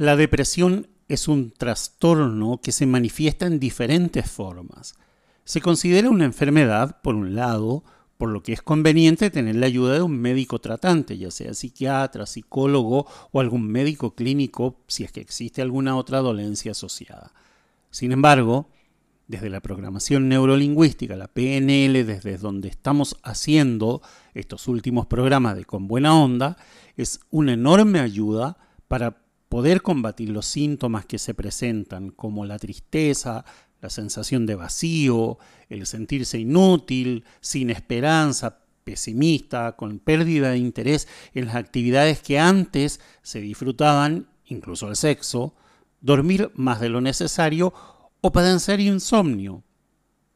La depresión es un trastorno que se manifiesta en diferentes formas. Se considera una enfermedad, por un lado, por lo que es conveniente tener la ayuda de un médico tratante, ya sea psiquiatra, psicólogo o algún médico clínico si es que existe alguna otra dolencia asociada. Sin embargo, desde la programación neurolingüística, la PNL, desde donde estamos haciendo estos últimos programas de Con Buena Onda, es una enorme ayuda para poder combatir los síntomas que se presentan, como la tristeza, la sensación de vacío, el sentirse inútil, sin esperanza, pesimista, con pérdida de interés en las actividades que antes se disfrutaban, incluso el sexo, dormir más de lo necesario o padecer insomnio,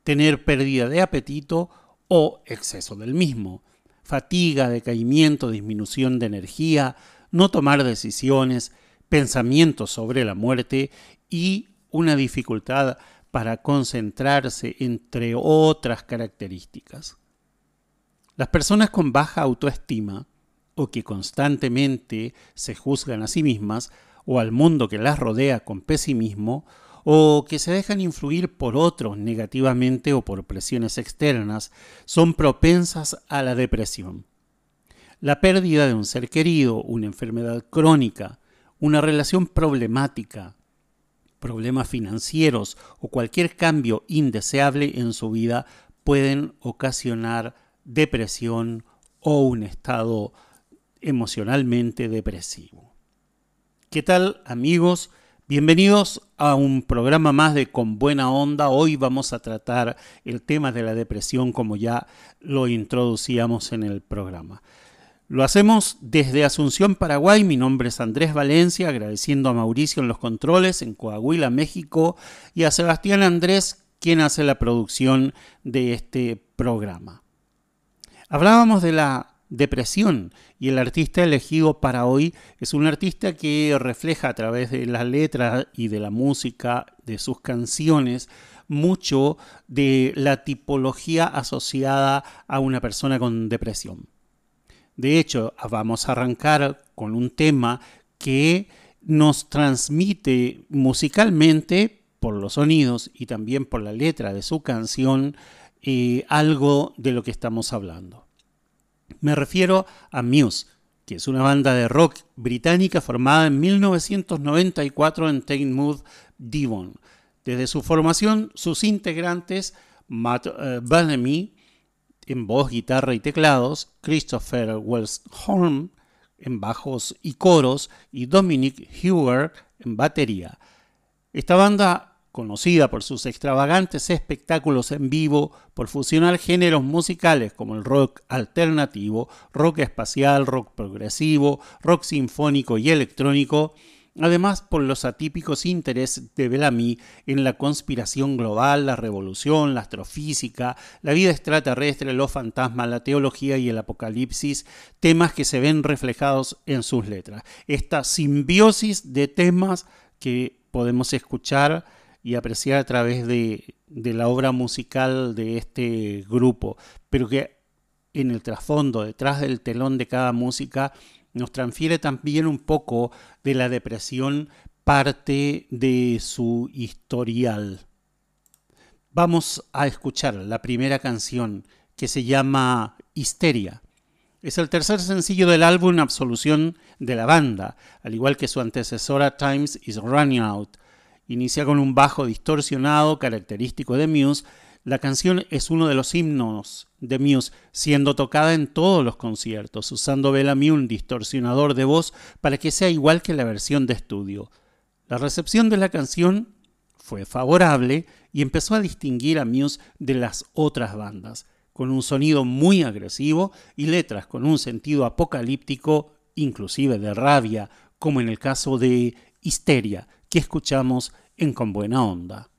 tener pérdida de apetito o exceso del mismo, fatiga, decaimiento, disminución de energía, no tomar decisiones, pensamientos sobre la muerte y una dificultad para concentrarse, entre otras características. Las personas con baja autoestima o que constantemente se juzgan a sí mismas o al mundo que las rodea con pesimismo o que se dejan influir por otros negativamente o por presiones externas son propensas a la depresión. La pérdida de un ser querido, una enfermedad crónica, una relación problemática, problemas financieros o cualquier cambio indeseable en su vida pueden ocasionar depresión o un estado emocionalmente depresivo. ¿Qué tal amigos? Bienvenidos a un programa más de Con Buena Onda. Hoy vamos a tratar el tema de la depresión como ya lo introducíamos en el programa. Lo hacemos desde Asunción, Paraguay. Mi nombre es Andrés Valencia, agradeciendo a Mauricio en los controles en Coahuila, México, y a Sebastián Andrés, quien hace la producción de este programa. Hablábamos de la depresión y el artista elegido para hoy es un artista que refleja a través de la letra y de la música de sus canciones mucho de la tipología asociada a una persona con depresión. De hecho, vamos a arrancar con un tema que nos transmite musicalmente por los sonidos y también por la letra de su canción eh, algo de lo que estamos hablando. Me refiero a Muse, que es una banda de rock británica formada en 1994 en Mood, Devon. Desde su formación, sus integrantes, Matt uh, en voz, guitarra y teclados, Christopher Wellshorn en bajos y coros y Dominic Hewer en batería. Esta banda, conocida por sus extravagantes espectáculos en vivo, por fusionar géneros musicales como el rock alternativo, rock espacial, rock progresivo, rock sinfónico y electrónico, Además, por los atípicos intereses de Bellamy en la conspiración global, la revolución, la astrofísica, la vida extraterrestre, los fantasmas, la teología y el apocalipsis, temas que se ven reflejados en sus letras. Esta simbiosis de temas que podemos escuchar y apreciar a través de, de la obra musical de este grupo, pero que en el trasfondo, detrás del telón de cada música, nos transfiere también un poco de la depresión parte de su historial. Vamos a escuchar la primera canción que se llama Histeria. Es el tercer sencillo del álbum Absolución de la banda, al igual que su antecesora Times is Running Out. Inicia con un bajo distorsionado característico de Muse la canción es uno de los himnos de Muse, siendo tocada en todos los conciertos, usando Bellamy un distorsionador de voz para que sea igual que la versión de estudio. La recepción de la canción fue favorable y empezó a distinguir a Muse de las otras bandas, con un sonido muy agresivo y letras con un sentido apocalíptico, inclusive de rabia, como en el caso de Histeria, que escuchamos en Con Buena Onda.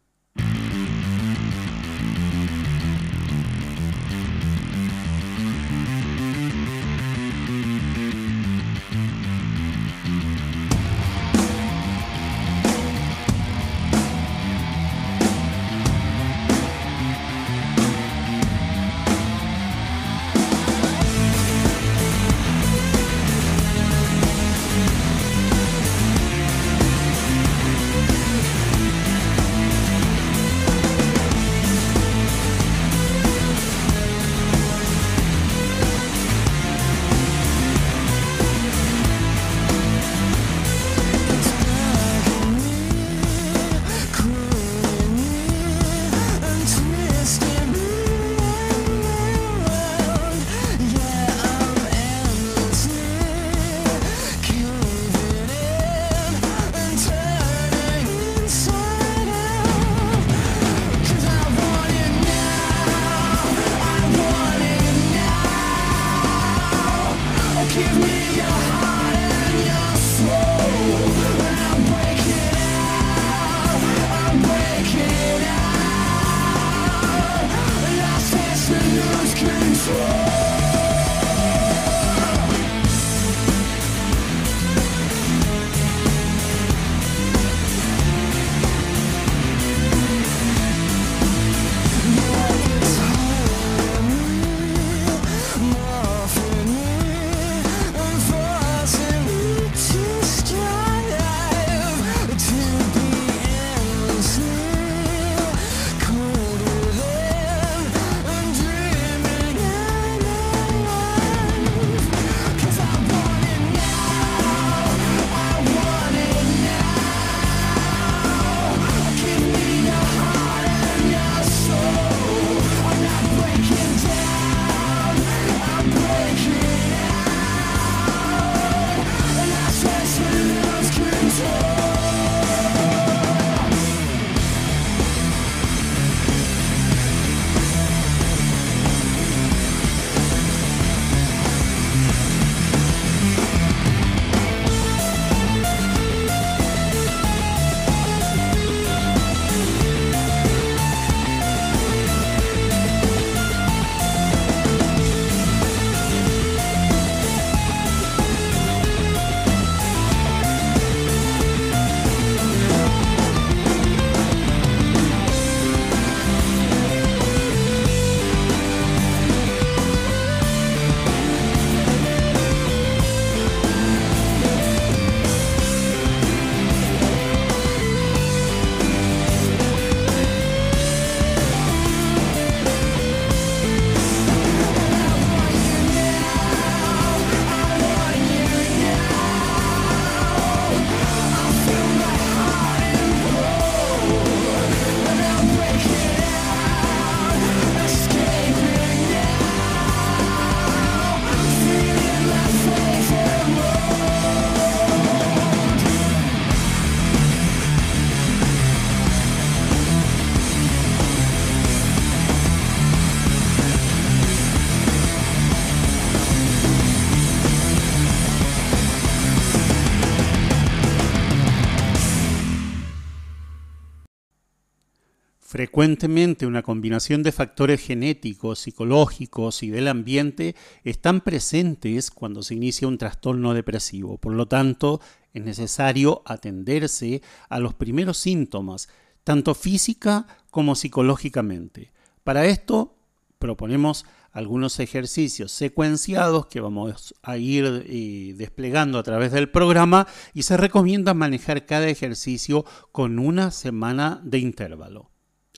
Frecuentemente una combinación de factores genéticos, psicológicos y del ambiente están presentes cuando se inicia un trastorno depresivo. Por lo tanto, es necesario atenderse a los primeros síntomas, tanto física como psicológicamente. Para esto proponemos algunos ejercicios secuenciados que vamos a ir eh, desplegando a través del programa y se recomienda manejar cada ejercicio con una semana de intervalo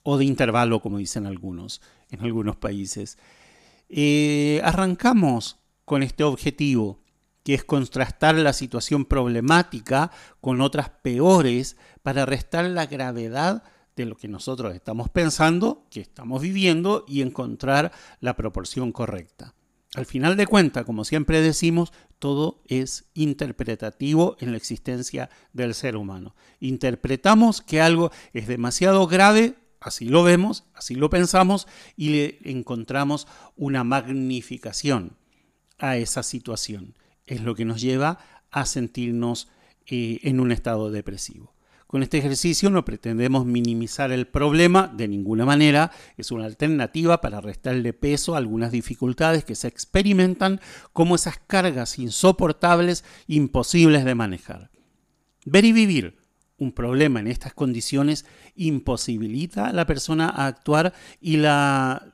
o de intervalo, como dicen algunos en algunos países. Eh, arrancamos con este objetivo, que es contrastar la situación problemática con otras peores para restar la gravedad de lo que nosotros estamos pensando, que estamos viviendo y encontrar la proporción correcta. Al final de cuentas, como siempre decimos, todo es interpretativo en la existencia del ser humano. Interpretamos que algo es demasiado grave Así lo vemos, así lo pensamos y le encontramos una magnificación a esa situación. Es lo que nos lleva a sentirnos eh, en un estado depresivo. Con este ejercicio no pretendemos minimizar el problema de ninguna manera, es una alternativa para restarle peso a algunas dificultades que se experimentan como esas cargas insoportables, imposibles de manejar. Ver y vivir un problema en estas condiciones imposibilita a la persona a actuar y la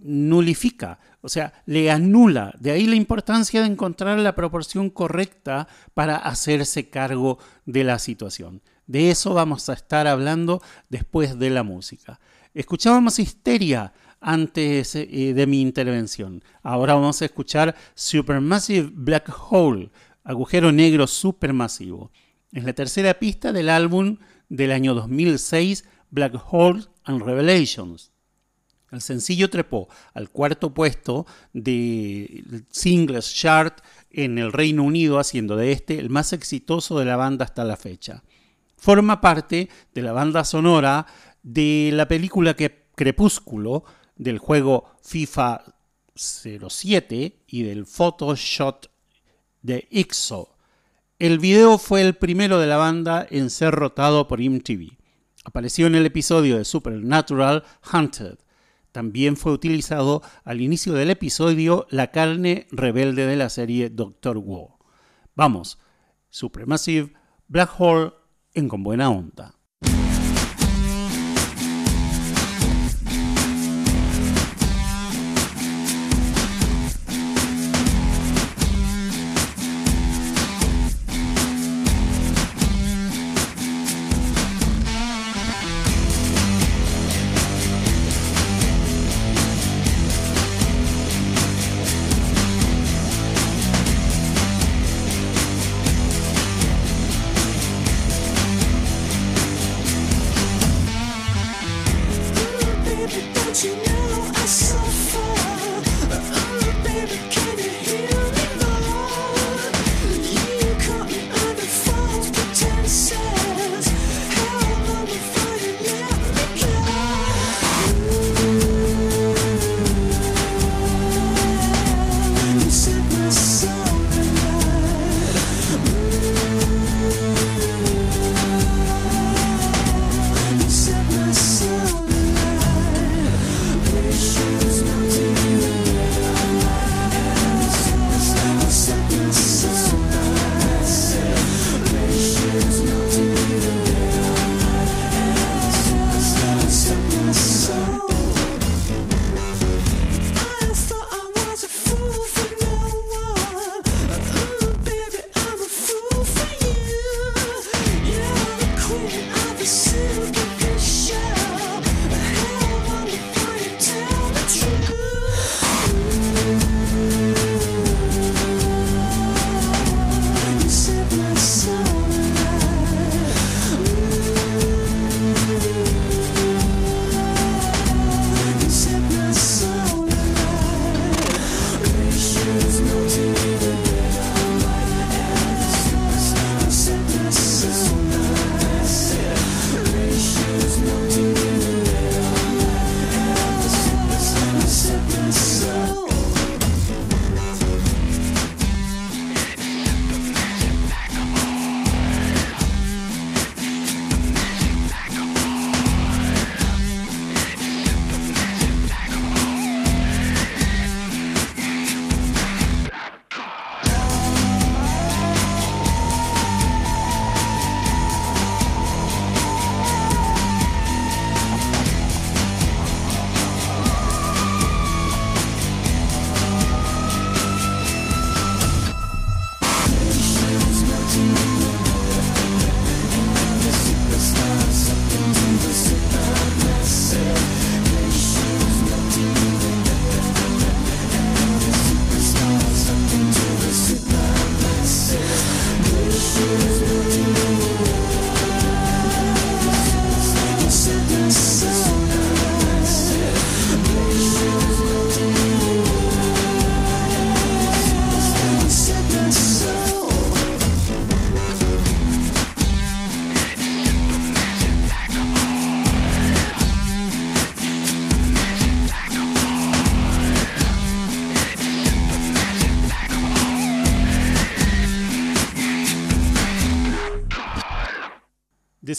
nulifica, o sea, le anula. De ahí la importancia de encontrar la proporción correcta para hacerse cargo de la situación. De eso vamos a estar hablando después de la música. Escuchábamos Histeria antes eh, de mi intervención. Ahora vamos a escuchar Supermassive Black Hole, agujero negro supermasivo. Es la tercera pista del álbum del año 2006, Black Hole and Revelations. El sencillo trepó al cuarto puesto de singles chart en el Reino Unido, haciendo de este el más exitoso de la banda hasta la fecha. Forma parte de la banda sonora de la película Crepúsculo, del juego FIFA 07 y del Photoshot de IXO. El video fue el primero de la banda en ser rotado por MTV. Apareció en el episodio de Supernatural Hunted. También fue utilizado al inicio del episodio La carne rebelde de la serie Doctor Who. Vamos, Supremacive, Black Hole en Con Buena Onda.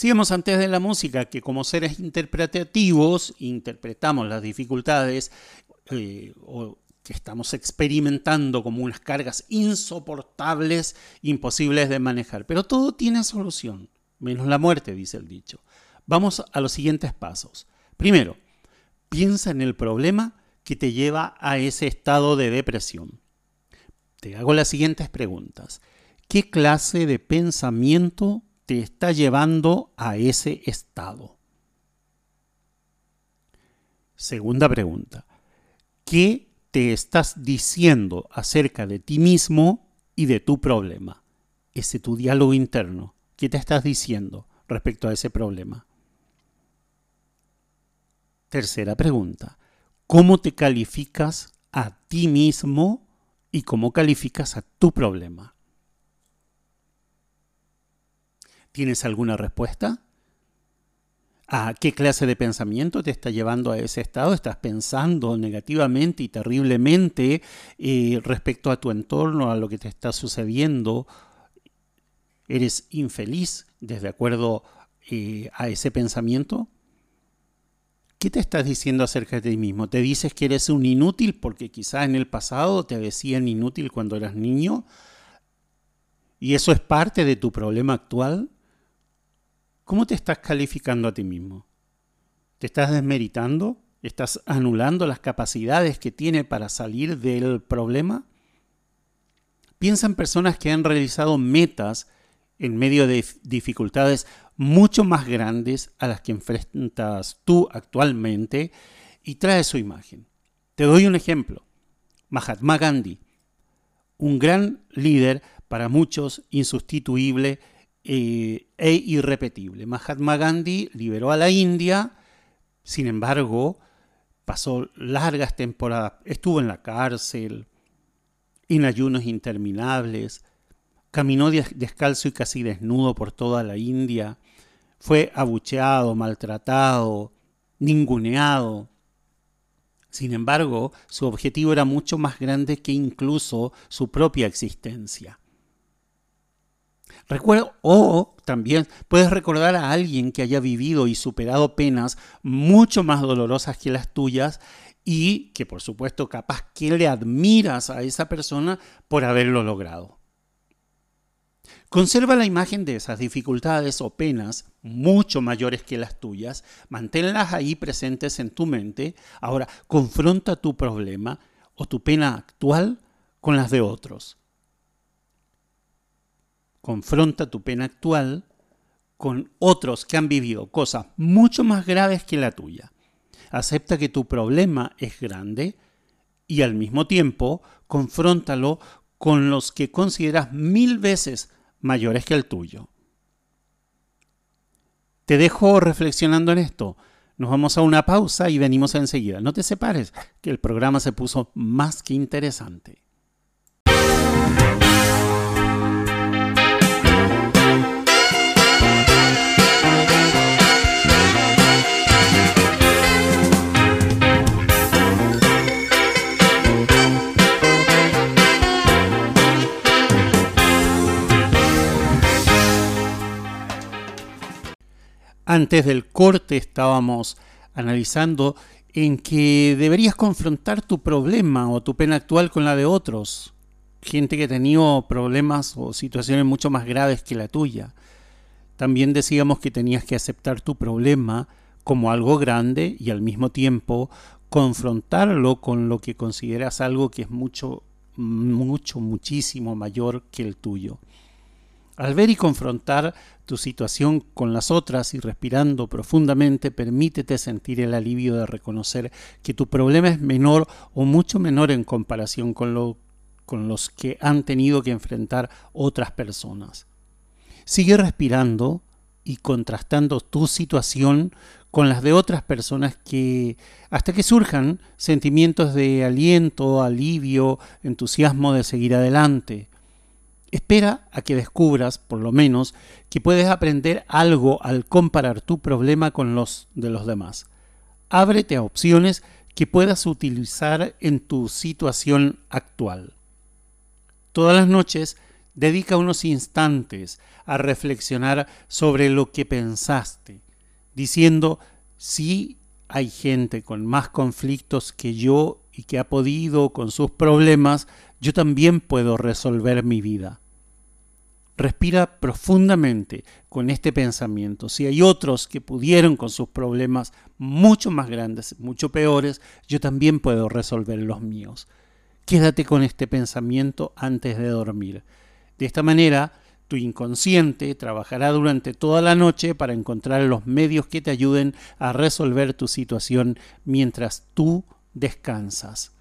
Decíamos antes de la música que como seres interpretativos interpretamos las dificultades eh, o que estamos experimentando como unas cargas insoportables, imposibles de manejar. Pero todo tiene solución, menos la muerte, dice el dicho. Vamos a los siguientes pasos. Primero, piensa en el problema que te lleva a ese estado de depresión. Te hago las siguientes preguntas. ¿Qué clase de pensamiento te está llevando a ese estado? Segunda pregunta. ¿Qué te estás diciendo acerca de ti mismo y de tu problema? Ese tu diálogo interno. ¿Qué te estás diciendo respecto a ese problema? Tercera pregunta. ¿Cómo te calificas a ti mismo y cómo calificas a tu problema? ¿Tienes alguna respuesta? ¿A qué clase de pensamiento te está llevando a ese estado? ¿Estás pensando negativamente y terriblemente eh, respecto a tu entorno, a lo que te está sucediendo? ¿Eres infeliz desde acuerdo eh, a ese pensamiento? ¿Qué te estás diciendo acerca de ti mismo? ¿Te dices que eres un inútil porque quizá en el pasado te decían inútil cuando eras niño? ¿Y eso es parte de tu problema actual? ¿Cómo te estás calificando a ti mismo? ¿Te estás desmeritando? ¿Estás anulando las capacidades que tiene para salir del problema? Piensa en personas que han realizado metas en medio de dificultades mucho más grandes a las que enfrentas tú actualmente y trae su imagen. Te doy un ejemplo. Mahatma Gandhi, un gran líder para muchos insustituible eh, e irrepetible. Mahatma Gandhi liberó a la India, sin embargo, pasó largas temporadas, estuvo en la cárcel, en ayunos interminables, caminó descalzo y casi desnudo por toda la India, fue abucheado, maltratado, ninguneado. Sin embargo, su objetivo era mucho más grande que incluso su propia existencia. Recuerdo, o también puedes recordar a alguien que haya vivido y superado penas mucho más dolorosas que las tuyas y que por supuesto capaz que le admiras a esa persona por haberlo logrado. Conserva la imagen de esas dificultades o penas mucho mayores que las tuyas, manténlas ahí presentes en tu mente. Ahora, confronta tu problema o tu pena actual con las de otros confronta tu pena actual con otros que han vivido cosas mucho más graves que la tuya. Acepta que tu problema es grande y al mismo tiempo confróntalo con los que consideras mil veces mayores que el tuyo. Te dejo reflexionando en esto. Nos vamos a una pausa y venimos enseguida. No te separes, que el programa se puso más que interesante. Antes del corte estábamos analizando en que deberías confrontar tu problema o tu pena actual con la de otros. Gente que ha tenido problemas o situaciones mucho más graves que la tuya. También decíamos que tenías que aceptar tu problema como algo grande y al mismo tiempo confrontarlo con lo que consideras algo que es mucho, mucho, muchísimo mayor que el tuyo. Al ver y confrontar tu situación con las otras y respirando profundamente, permítete sentir el alivio de reconocer que tu problema es menor o mucho menor en comparación con, lo, con los que han tenido que enfrentar otras personas. Sigue respirando y contrastando tu situación con las de otras personas que hasta que surjan sentimientos de aliento, alivio, entusiasmo de seguir adelante. Espera a que descubras, por lo menos, que puedes aprender algo al comparar tu problema con los de los demás. Ábrete a opciones que puedas utilizar en tu situación actual. Todas las noches dedica unos instantes a reflexionar sobre lo que pensaste, diciendo, si hay gente con más conflictos que yo y que ha podido con sus problemas, yo también puedo resolver mi vida. Respira profundamente con este pensamiento. Si hay otros que pudieron con sus problemas mucho más grandes, mucho peores, yo también puedo resolver los míos. Quédate con este pensamiento antes de dormir. De esta manera, tu inconsciente trabajará durante toda la noche para encontrar los medios que te ayuden a resolver tu situación mientras tú descansas.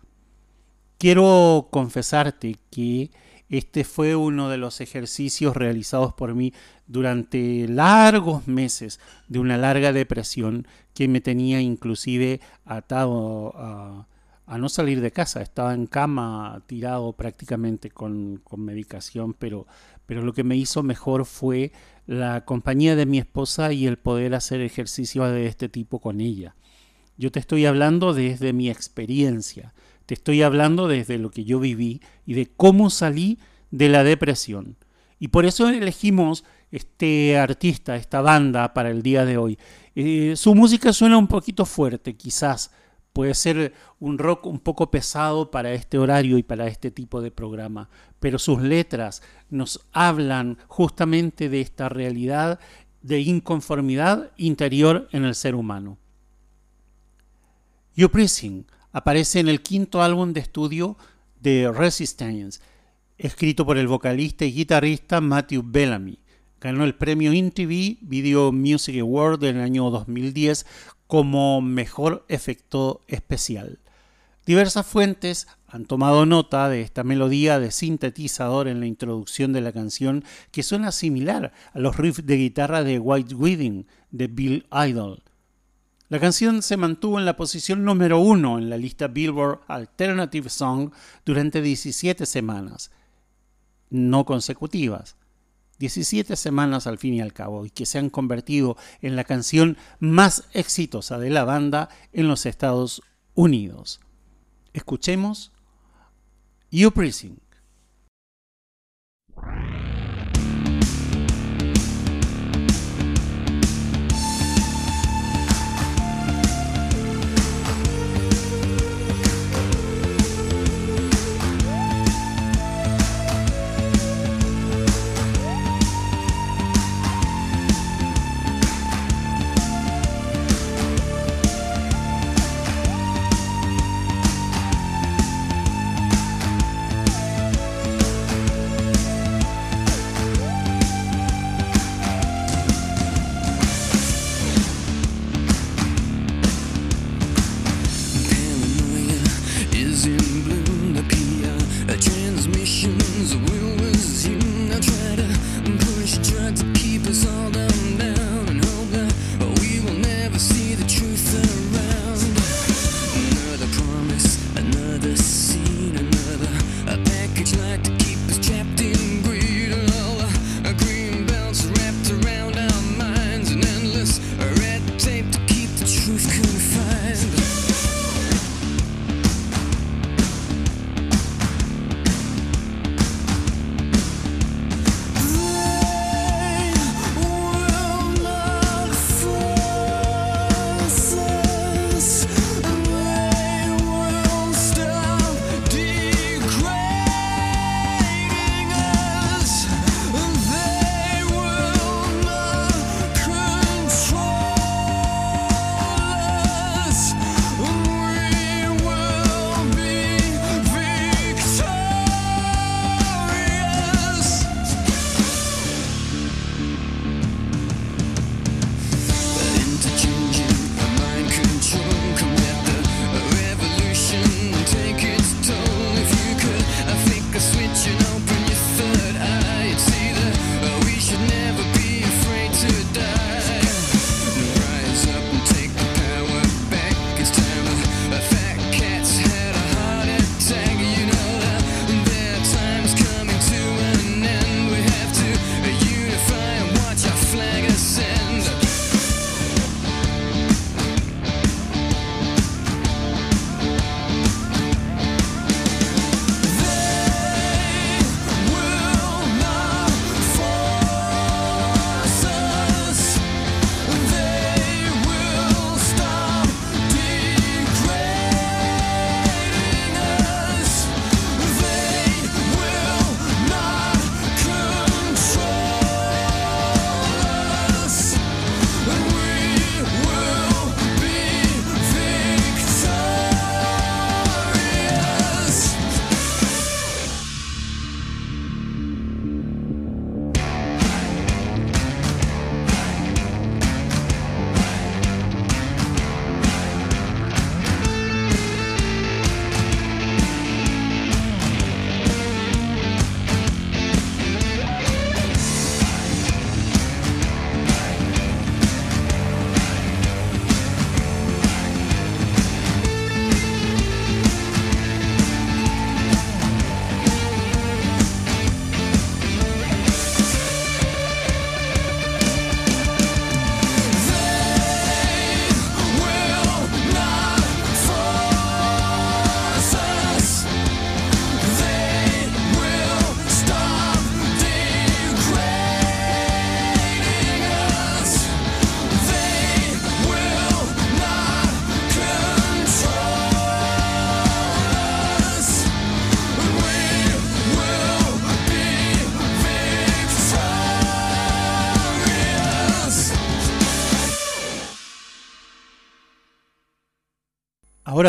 Quiero confesarte que este fue uno de los ejercicios realizados por mí durante largos meses de una larga depresión que me tenía inclusive atado a, no salir de casa. Estaba en cama tirado prácticamente con, medicación, pero, pero lo que me hizo mejor fue la compañía de mi esposa y el poder hacer ejercicios de este tipo con ella. Yo te estoy hablando desde mi experiencia te estoy hablando desde lo que yo viví y de cómo salí de la depresión. Y por eso elegimos este artista, esta banda para el día de hoy. Eh, su música suena un poquito fuerte, quizás. Puede ser un rock un poco pesado para este horario y para este tipo de programa, pero sus letras nos hablan justamente de esta realidad de inconformidad interior en el ser humano. You Pressing aparece en el quinto álbum de estudio de Resistance, escrito por el vocalista y guitarrista Matthew Bellamy. Ganó el premio MTV Video Music Award del año 2010 como mejor efecto especial. Diversas fuentes han tomado nota de esta melodía de sintetizador en la introducción de la canción que suena similar a los riffs de guitarra de White Wedding de Bill Idol. La canción se mantuvo en la posición número uno en la lista Billboard Alternative Song durante 17 semanas, no consecutivas. 17 semanas al fin y al cabo, y que se han convertido en la canción más exitosa de la banda en los Estados Unidos. Escuchemos You Pressing.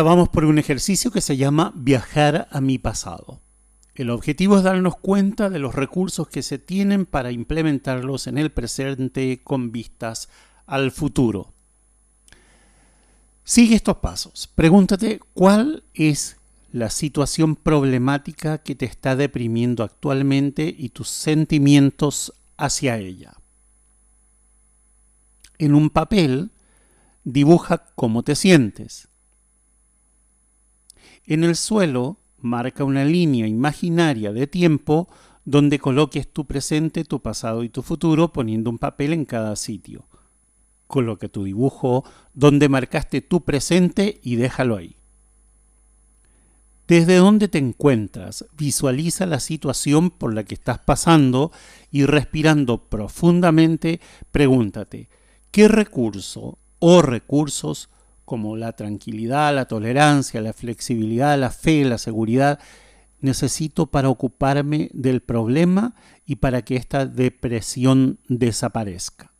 Ahora vamos por un ejercicio que se llama viajar a mi pasado. El objetivo es darnos cuenta de los recursos que se tienen para implementarlos en el presente con vistas al futuro. Sigue estos pasos. Pregúntate cuál es la situación problemática que te está deprimiendo actualmente y tus sentimientos hacia ella. En un papel, dibuja cómo te sientes. En el suelo, marca una línea imaginaria de tiempo donde coloques tu presente, tu pasado y tu futuro poniendo un papel en cada sitio. Coloca tu dibujo donde marcaste tu presente y déjalo ahí. Desde donde te encuentras, visualiza la situación por la que estás pasando y respirando profundamente, pregúntate, ¿qué recurso o recursos como la tranquilidad, la tolerancia, la flexibilidad, la fe, la seguridad, necesito para ocuparme del problema y para que esta depresión desaparezca?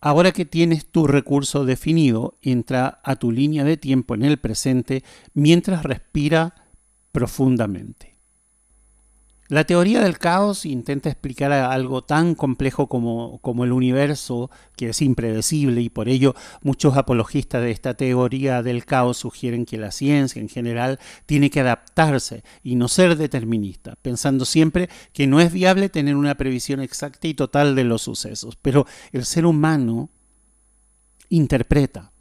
Ahora que tienes tu recurso definido, entra a tu línea de tiempo en el presente mientras respira profundamente. La teoría del caos intenta explicar algo tan complejo como, como, el universo, que es impredecible, y por ello muchos apologistas de esta teoría del caos sugieren que la ciencia en general tiene que adaptarse y no ser determinista, pensando siempre que no es viable tener una previsión exacta y total de los sucesos. Pero el ser humano interpreta.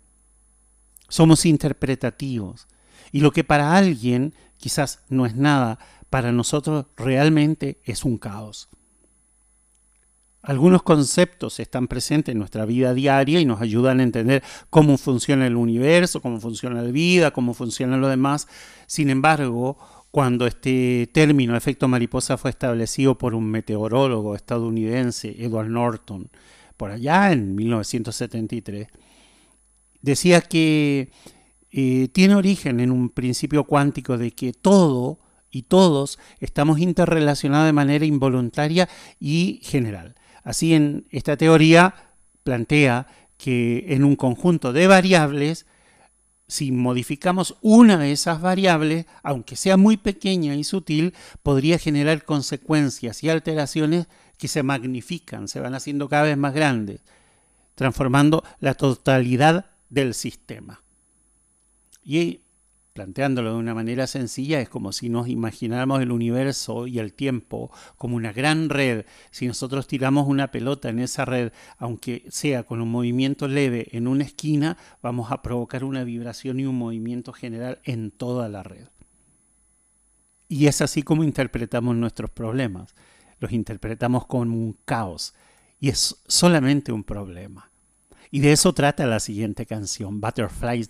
Somos interpretativos. Y lo que para alguien quizás no es nada, para nosotros realmente es un caos. Algunos conceptos están presentes en nuestra vida diaria y nos ayudan a entender cómo funciona el universo, cómo funciona la vida, cómo funciona lo demás. Sin embargo, cuando este término efecto mariposa fue establecido por un meteorólogo estadounidense, Edward Norton, por allá en 1973, decía que eh, tiene origen en un principio cuántico de que todo y todos estamos interrelacionados de manera involuntaria y general. Así en esta teoría plantea que en un conjunto de variables, si modificamos una de esas variables, aunque sea muy pequeña y sutil, podría generar consecuencias y alteraciones que se magnifican, se van haciendo cada vez más grandes, transformando la totalidad del sistema. Y planteándolo de una manera sencilla, es como si nos imagináramos el universo y el tiempo como una gran red. Si nosotros tiramos una pelota en esa red, aunque sea con un movimiento leve en una esquina, vamos a provocar una vibración y un movimiento general en toda la red. Y es así como interpretamos nuestros problemas. Los interpretamos como un caos y es solamente un problema. Y de eso trata la siguiente canción, Butterflies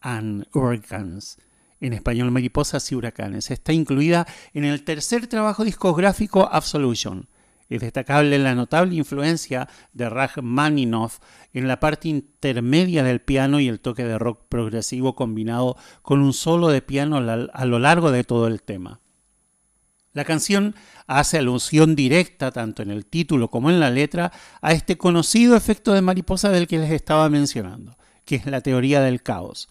and Hurricanes, en español Mariposas y Huracanes. Está incluida en el tercer trabajo discográfico Absolution. Es destacable la notable influencia de Rachmaninoff en la parte intermedia del piano y el toque de rock progresivo combinado con un solo de piano a lo largo de todo el tema. La canción hace alusión directa, tanto en el título como en la letra, a este conocido efecto de mariposa del que les estaba mencionando, que es la teoría del caos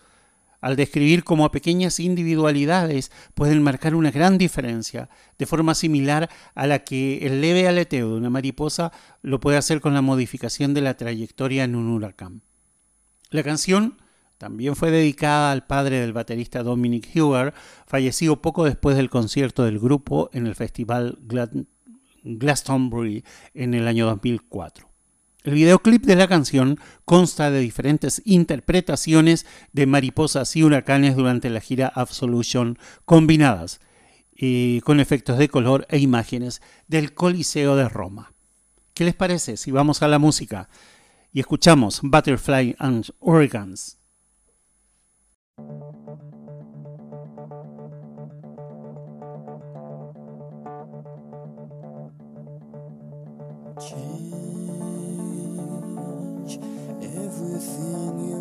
al describir cómo pequeñas individualidades pueden marcar una gran diferencia, de forma similar a la que el leve aleteo de una mariposa lo puede hacer con la modificación de la trayectoria en un huracán. La canción también fue dedicada al padre del baterista Dominic Hewer, fallecido poco después del concierto del grupo en el festival Glastonbury en el año 2004. El videoclip de la canción consta de diferentes interpretaciones de mariposas y huracanes durante la gira Absolution combinadas eh, con efectos de color e imágenes del Coliseo de Roma. ¿Qué les parece si vamos a la música y escuchamos Butterfly and Organs? everything you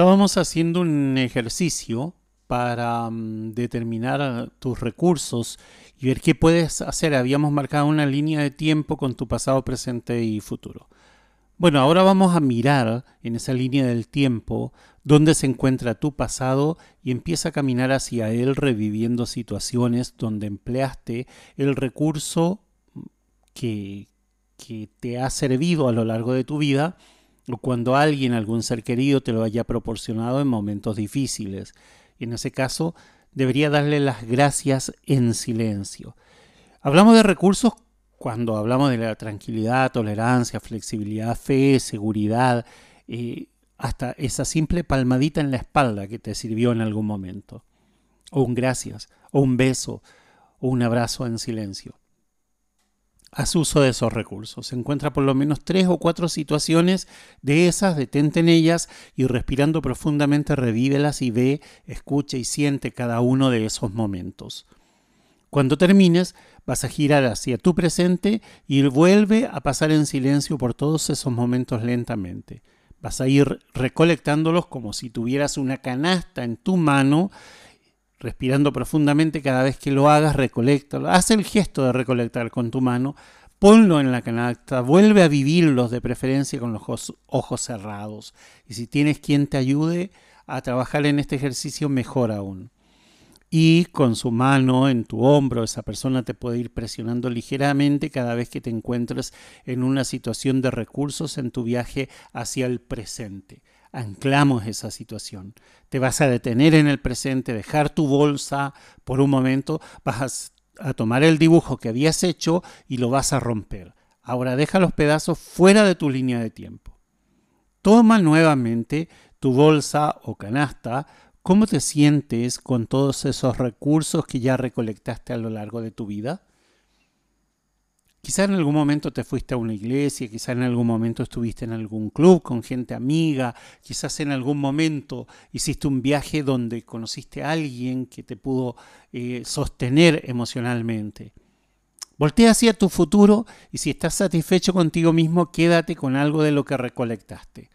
Estábamos haciendo un ejercicio para mm, determinar tus recursos y ver qué puedes hacer. Habíamos marcado una línea de tiempo con tu pasado, presente y futuro. Bueno, ahora vamos a mirar en esa línea del tiempo dónde se encuentra tu pasado y empieza a caminar hacia él reviviendo situaciones donde empleaste el recurso que, que te ha servido a lo largo de tu vida o cuando alguien, algún ser querido, te lo haya proporcionado en momentos difíciles. Y en ese caso, debería darle las gracias en silencio. Hablamos de recursos cuando hablamos de la tranquilidad, tolerancia, flexibilidad, fe, seguridad, eh, hasta esa simple palmadita en la espalda que te sirvió en algún momento, o un gracias, o un beso, o un abrazo en silencio. Haz uso de esos recursos. Encuentra por lo menos tres o cuatro situaciones de esas, detente en ellas y respirando profundamente revívelas y ve, escucha y siente cada uno de esos momentos. Cuando termines, vas a girar hacia tu presente y vuelve a pasar en silencio por todos esos momentos lentamente. Vas a ir recolectándolos como si tuvieras una canasta en tu mano, respirando profundamente cada vez que lo hagas, recolectalo. Haz el gesto de recolectar con tu mano, ponlo en la canasta, vuelve a vivirlos de preferencia con los ojos, ojos cerrados. Y si tienes quien te ayude a trabajar en este ejercicio, mejor aún y con su mano en tu hombro esa persona te puede ir presionando ligeramente cada vez que te encuentres en una situación de recursos en tu viaje hacia el presente. Anclamos esa situación. Te vas a detener en el presente, dejar tu bolsa por un momento, vas a, tomar el dibujo que habías hecho y lo vas a romper. Ahora deja los pedazos fuera de tu línea de tiempo. Toma nuevamente tu bolsa o canasta, ¿Cómo te sientes con todos esos recursos que ya recolectaste a lo largo de tu vida? Quizá en algún momento te fuiste a una iglesia, quizá en algún momento estuviste en algún club con gente amiga, quizás en algún momento hiciste un viaje donde conociste a alguien que te pudo eh, sostener emocionalmente. Voltea hacia tu futuro y si estás satisfecho contigo mismo, quédate con algo de lo que recolectaste.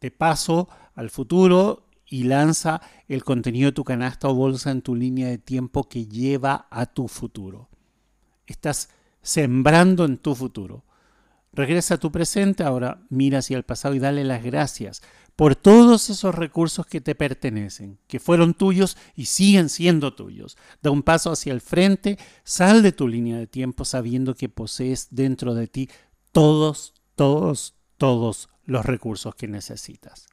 De paso al futuro y lanza el contenido de tu canasta o bolsa en tu línea de tiempo que lleva a tu futuro. Estás sembrando en tu futuro. Regresa a tu presente, ahora mira hacia el pasado y dale las gracias por todos esos recursos que te pertenecen, que fueron tuyos y siguen siendo tuyos. Da un paso hacia el frente, sal de tu línea de tiempo sabiendo que posees dentro de ti todos, todos, todos los recursos que necesitas.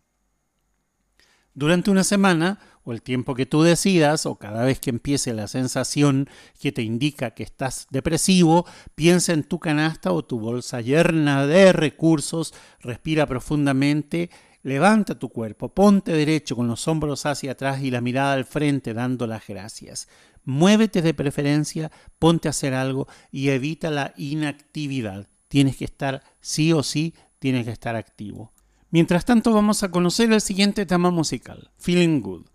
Durante una semana, o el tiempo que tú decidas, o cada vez que empiece la sensación que te indica que estás depresivo, piensa en tu canasta o tu bolsa llena de recursos, respira profundamente, levanta tu cuerpo, ponte derecho con los hombros hacia atrás y la mirada al frente dando las gracias. Muévete de preferencia, ponte a hacer algo y evita la inactividad. Tienes que estar sí o sí, tienes que estar activo. Mientras tanto vamos a conocer el siguiente tema musical, Feeling Good.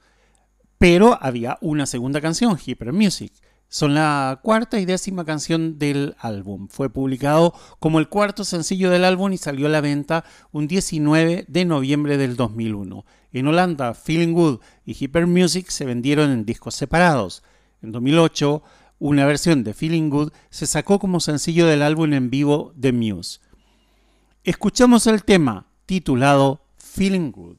Pero había una segunda canción, Hyper Music. Son la cuarta y décima canción del álbum. Fue publicado como el cuarto sencillo del álbum y salió a la venta un 19 de noviembre del 2001. En Holanda, Feeling Good y Hyper Music se vendieron en discos separados. En 2008, una versión de Feeling Good se sacó como sencillo del álbum en vivo de Muse. Escuchamos el tema titulado Feeling Good.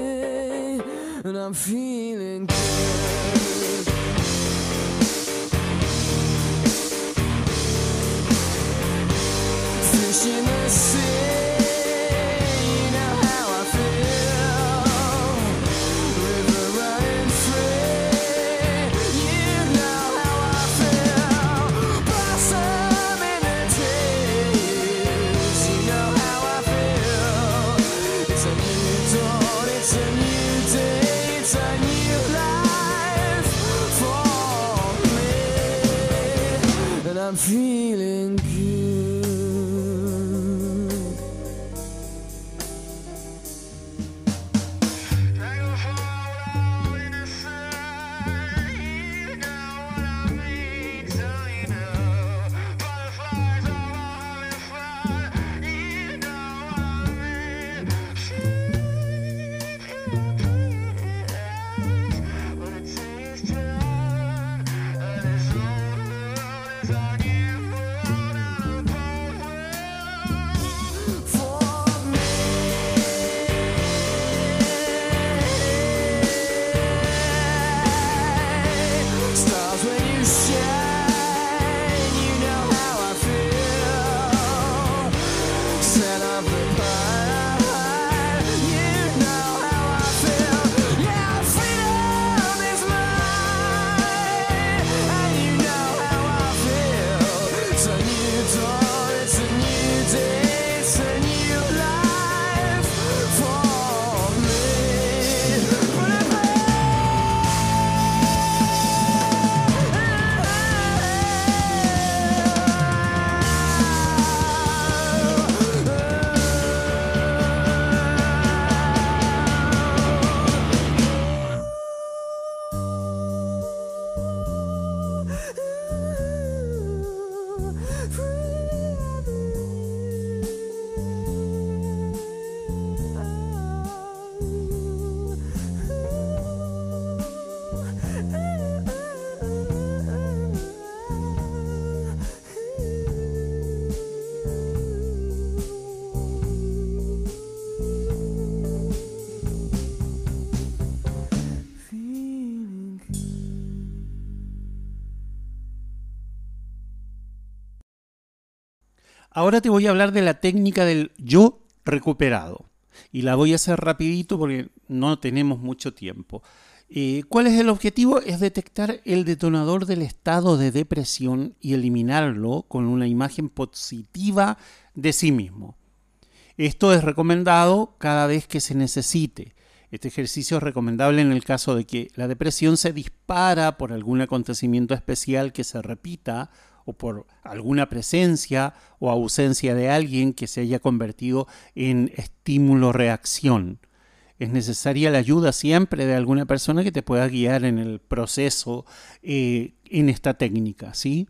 And I'm feeling good. Fish in the sea. I'm feeling It's a new dawn, it's a new day, Ahora te voy a hablar de la técnica del yo recuperado. Y la voy a hacer rapidito porque no tenemos mucho tiempo. Eh, ¿Cuál es el objetivo? Es detectar el detonador del estado de depresión y eliminarlo con una imagen positiva de sí mismo. Esto es recomendado cada vez que se necesite. Este ejercicio es recomendable en el caso de que la depresión se dispara por algún acontecimiento especial que se repita o por alguna presencia o ausencia de alguien que se haya convertido en estímulo-reacción. Es necesaria la ayuda siempre de alguna persona que te pueda guiar en el proceso eh, en esta técnica, ¿sí?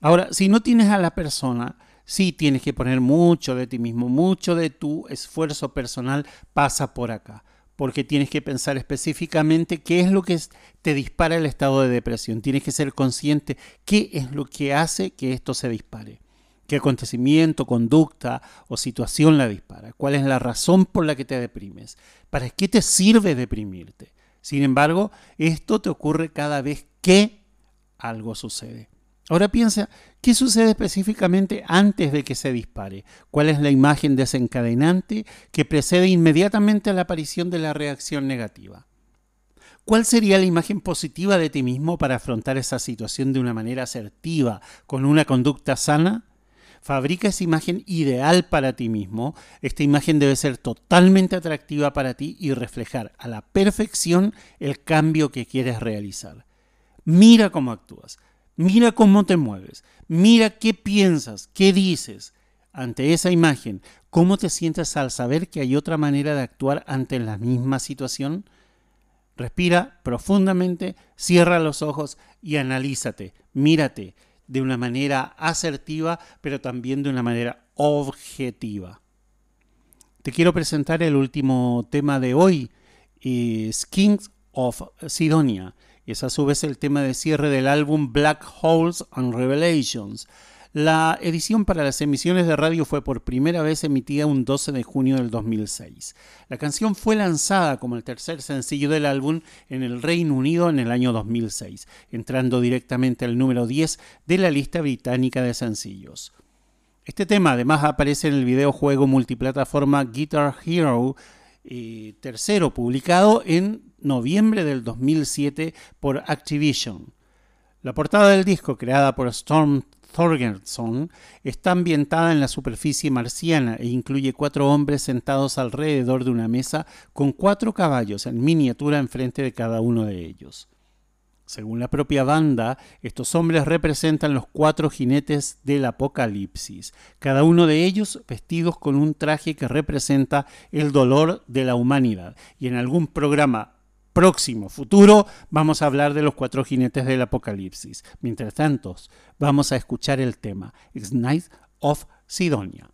Ahora, si no tienes a la persona, sí tienes que poner mucho de ti mismo, mucho de tu esfuerzo personal pasa por acá porque tienes que pensar específicamente qué es lo que te dispara el estado de depresión. Tienes que ser consciente qué es lo que hace que esto se dispare. ¿Qué acontecimiento, conducta o situación la dispara? ¿Cuál es la razón por la que te deprimes? ¿Para qué te sirve deprimirte? Sin embargo, esto te ocurre cada vez que algo sucede. Ahora piensa, ¿qué sucede específicamente antes de que se dispare? ¿Cuál es la imagen desencadenante que precede inmediatamente a la aparición de la reacción negativa? ¿Cuál sería la imagen positiva de ti mismo para afrontar esa situación de una manera asertiva, con una conducta sana? Fabrica esa imagen ideal para ti mismo. Esta imagen debe ser totalmente atractiva para ti y reflejar a la perfección el cambio que quieres realizar. Mira cómo actúas. Mira cómo te mueves, mira qué piensas, qué dices ante esa imagen, cómo te sientes al saber que hay otra manera de actuar ante la misma situación. Respira profundamente, cierra los ojos y analízate, mírate de una manera asertiva, pero también de una manera objetiva. Te quiero presentar el último tema de hoy, es Kings of Sidonia es a su vez el tema de cierre del álbum Black Holes and Revelations. La edición para las emisiones de radio fue por primera vez emitida un 12 de junio del 2006. La canción fue lanzada como el tercer sencillo del álbum en el Reino Unido en el año 2006, entrando directamente al número 10 de la lista británica de sencillos. Este tema además aparece en el videojuego multiplataforma Guitar Hero eh, tercero, publicado en noviembre del 2007 por Activision. La portada del disco, creada por Storm Thorgerson, está ambientada en la superficie marciana e incluye cuatro hombres sentados alrededor de una mesa con cuatro caballos en miniatura enfrente de cada uno de ellos. Según la propia banda, estos hombres representan los cuatro jinetes del apocalipsis, cada uno de ellos vestidos con un traje que representa el dolor de la humanidad. Y en algún programa próximo, futuro, vamos a hablar de los cuatro jinetes del apocalipsis. Mientras tanto, vamos a escuchar el tema It's Night of Sidonia.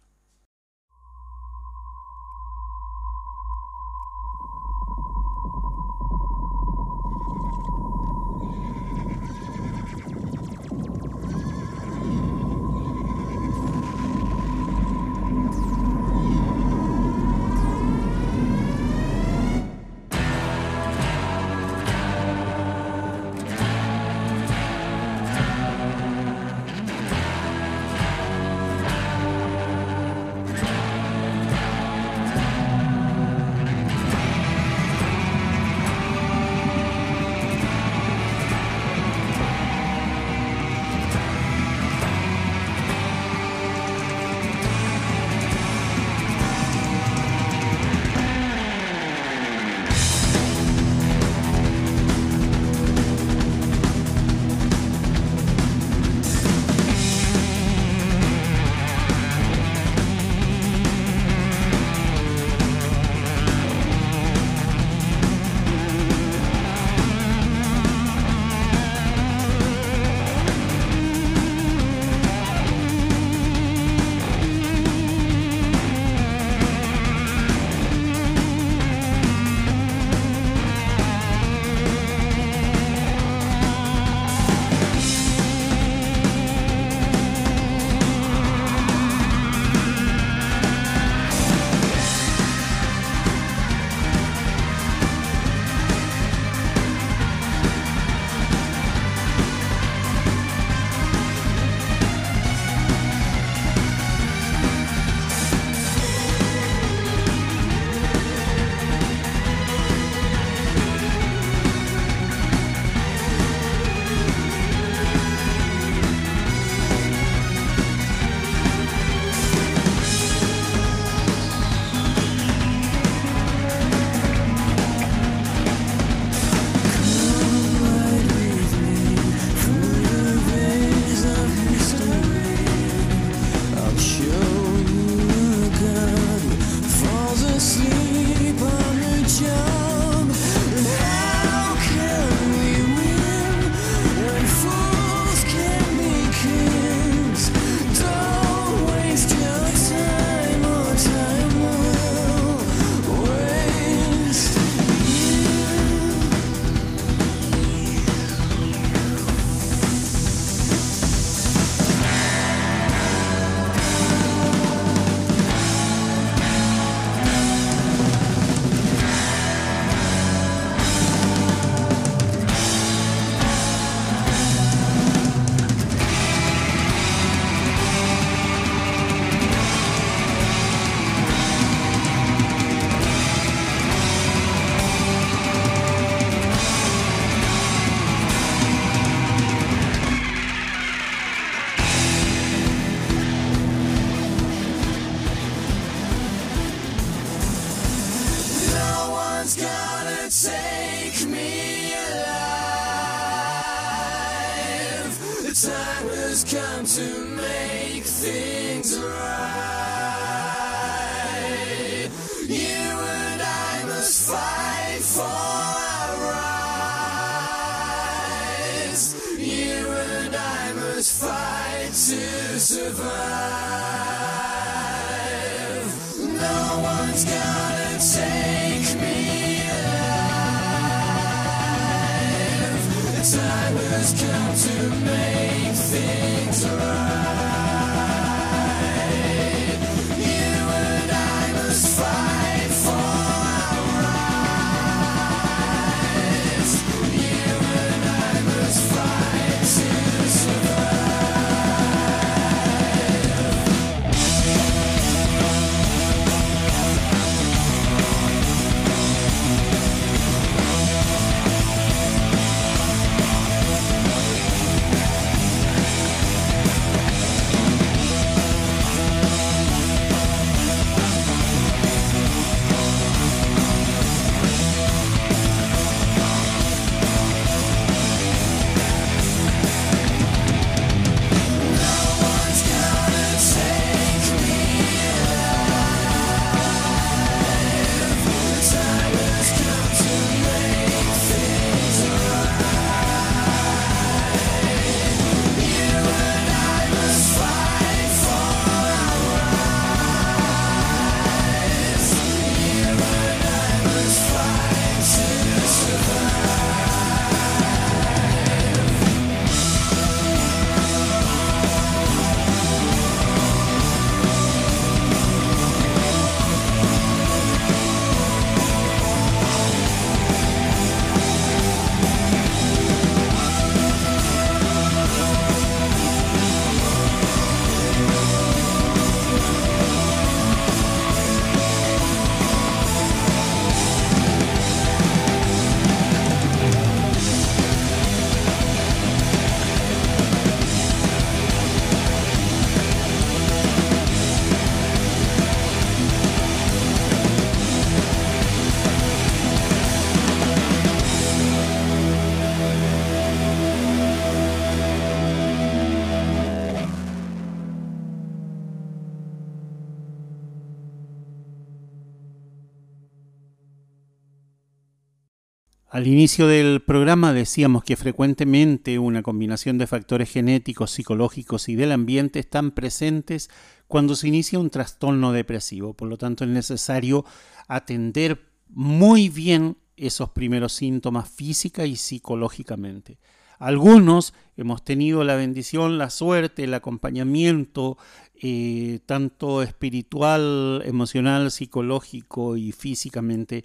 Al inicio del programa decíamos que frecuentemente una combinación de factores genéticos, psicológicos y del ambiente están presentes cuando se inicia un trastorno depresivo. Por lo tanto, es necesario atender muy bien esos primeros síntomas física y psicológicamente. Algunos hemos tenido la bendición, la suerte, el acompañamiento, eh, tanto espiritual, emocional, psicológico y físicamente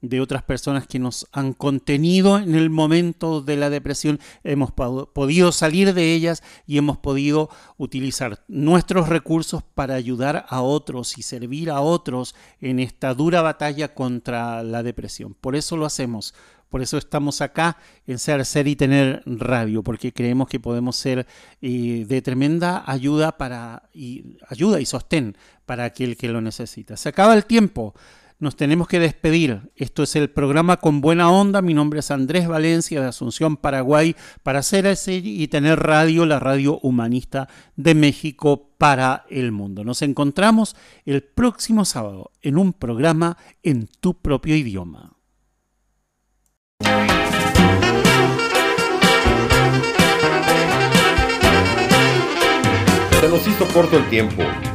de otras personas que nos han contenido en el momento de la depresión, hemos podido salir de ellas y hemos podido utilizar nuestros recursos para ayudar a otros y servir a otros en esta dura batalla contra la depresión. Por eso lo hacemos. Por eso estamos acá en Ser, Ser y Tener Radio, porque creemos que podemos ser eh, de tremenda ayuda para y ayuda y sostén para aquel que lo necesita. Se acaba el tiempo nos tenemos que despedir. Esto es el programa Con Buena Onda. Mi nombre es Andrés Valencia de Asunción, Paraguay, para hacer ese y tener radio, la radio humanista de México para el mundo. Nos encontramos el próximo sábado en un programa en tu propio idioma. Se nos hizo corto el tiempo.